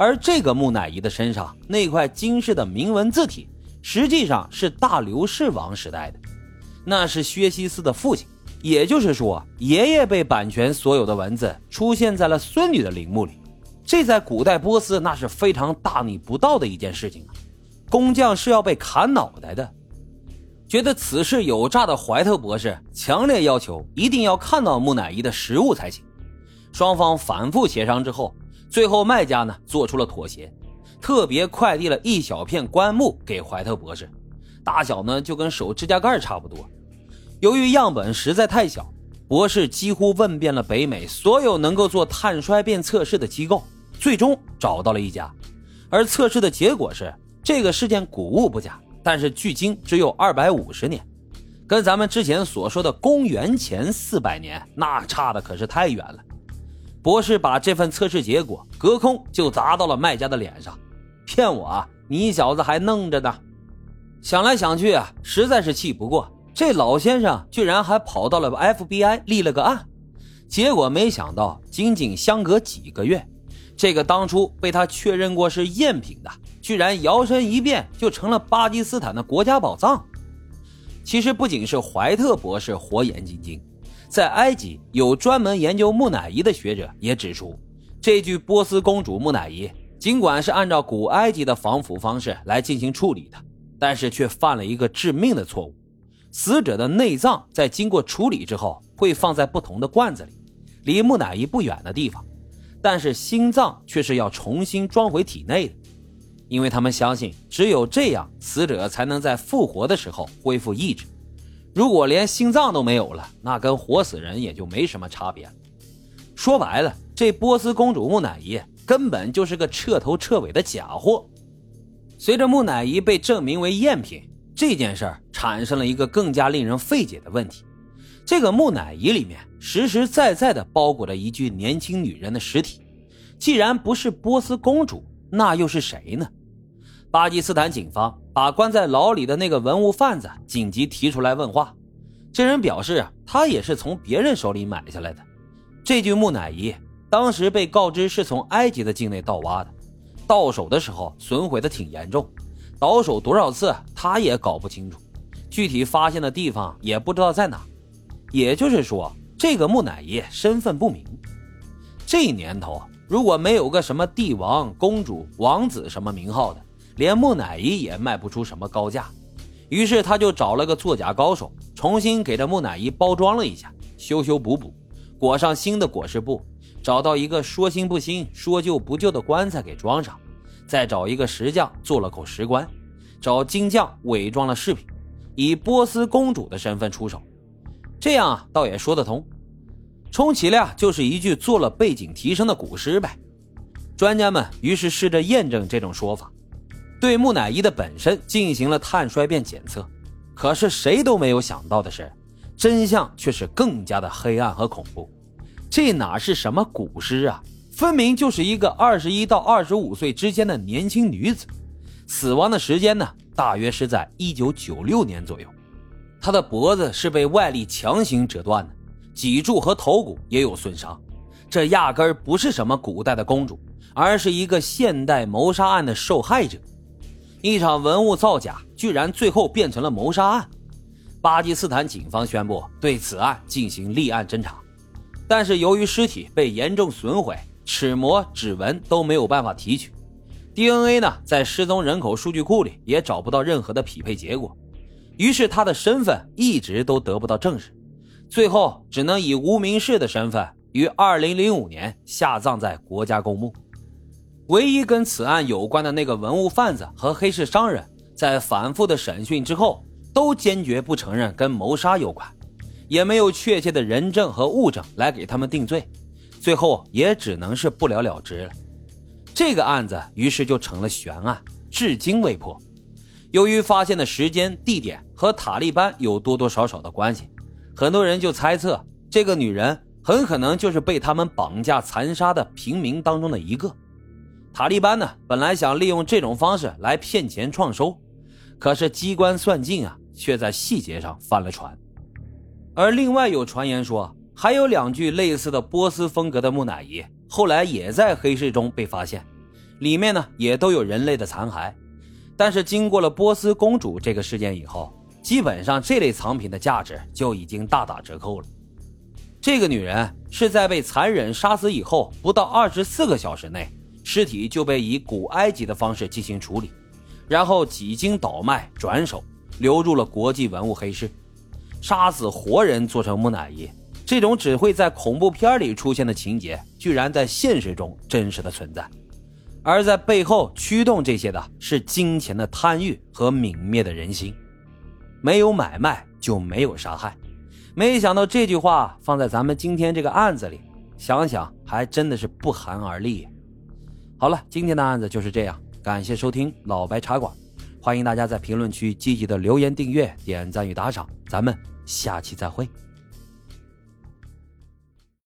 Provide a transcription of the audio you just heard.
而这个木乃伊的身上那块金饰的铭文字体，实际上是大刘氏王时代的，那是薛西斯的父亲。也就是说，爷爷被版权所有的文字出现在了孙女的陵墓里，这在古代波斯那是非常大逆不道的一件事情啊！工匠是要被砍脑袋的。觉得此事有诈的怀特博士强烈要求一定要看到木乃伊的实物才行。双方反复协商之后，最后卖家呢做出了妥协，特别快递了一小片棺木给怀特博士，大小呢就跟手指甲盖差不多。由于样本实在太小，博士几乎问遍了北美所有能够做碳衰变测试的机构，最终找到了一家。而测试的结果是，这个事件古物不假，但是距今只有二百五十年，跟咱们之前所说的公元前四百年那差的可是太远了。博士把这份测试结果隔空就砸到了卖家的脸上，骗我啊！你小子还弄着呢！想来想去啊，实在是气不过。这老先生居然还跑到了 FBI 立了个案，结果没想到，仅仅相隔几个月，这个当初被他确认过是赝品的，居然摇身一变就成了巴基斯坦的国家宝藏。其实不仅是怀特博士火眼金睛，在埃及有专门研究木乃伊的学者也指出，这具波斯公主木乃伊尽管是按照古埃及的防腐方式来进行处理的，但是却犯了一个致命的错误。死者的内脏在经过处理之后，会放在不同的罐子里，离木乃伊不远的地方，但是心脏却是要重新装回体内的，因为他们相信只有这样，死者才能在复活的时候恢复意志。如果连心脏都没有了，那跟活死人也就没什么差别了。说白了，这波斯公主木乃伊根本就是个彻头彻尾的假货。随着木乃伊被证明为赝品。这件事儿产生了一个更加令人费解的问题：这个木乃伊里面实实在在的包裹着一具年轻女人的尸体，既然不是波斯公主，那又是谁呢？巴基斯坦警方把关在牢里的那个文物贩子紧急提出来问话，这人表示啊，他也是从别人手里买下来的。这具木乃伊当时被告知是从埃及的境内盗挖的，到手的时候损毁的挺严重。倒手多少次，他也搞不清楚，具体发现的地方也不知道在哪。也就是说，这个木乃伊身份不明。这年头，如果没有个什么帝王、公主、王子什么名号的，连木乃伊也卖不出什么高价。于是他就找了个作假高手，重新给这木乃伊包装了一下，修修补补，裹上新的裹尸布，找到一个说新不新、说旧不旧的棺材给装上。再找一个石匠做了口石棺，找金匠伪装了饰品，以波斯公主的身份出手，这样啊倒也说得通，充其量就是一具做了背景提升的古尸呗。专家们于是试着验证这种说法，对木乃伊的本身进行了碳衰变检测，可是谁都没有想到的是，真相却是更加的黑暗和恐怖，这哪是什么古尸啊？分明就是一个二十一到二十五岁之间的年轻女子，死亡的时间呢，大约是在一九九六年左右。她的脖子是被外力强行折断的，脊柱和头骨也有损伤。这压根儿不是什么古代的公主，而是一个现代谋杀案的受害者。一场文物造假，居然最后变成了谋杀案。巴基斯坦警方宣布对此案进行立案侦查，但是由于尸体被严重损毁。齿模、指纹都没有办法提取，DNA 呢，在失踪人口数据库里也找不到任何的匹配结果，于是他的身份一直都得不到证实，最后只能以无名氏的身份于2005年下葬在国家公墓。唯一跟此案有关的那个文物贩子和黑市商人，在反复的审讯之后，都坚决不承认跟谋杀有关，也没有确切的人证和物证来给他们定罪。最后也只能是不了了之了，这个案子于是就成了悬案，至今未破。由于发现的时间、地点和塔利班有多多少少的关系，很多人就猜测这个女人很可能就是被他们绑架残杀的平民当中的一个。塔利班呢，本来想利用这种方式来骗钱创收，可是机关算尽啊，却在细节上翻了船。而另外有传言说。还有两具类似的波斯风格的木乃伊，后来也在黑市中被发现，里面呢也都有人类的残骸。但是经过了波斯公主这个事件以后，基本上这类藏品的价值就已经大打折扣了。这个女人是在被残忍杀死以后，不到二十四个小时内，尸体就被以古埃及的方式进行处理，然后几经倒卖转手，流入了国际文物黑市。杀死活人做成木乃伊，这种只会在恐怖片里出现的情节，居然在现实中真实的存在。而在背后驱动这些的是金钱的贪欲和泯灭的人心。没有买卖就没有杀害。没想到这句话放在咱们今天这个案子里，想想还真的是不寒而栗。好了，今天的案子就是这样，感谢收听老白茶馆，欢迎大家在评论区积极的留言、订阅、点赞与打赏，咱们下期再会。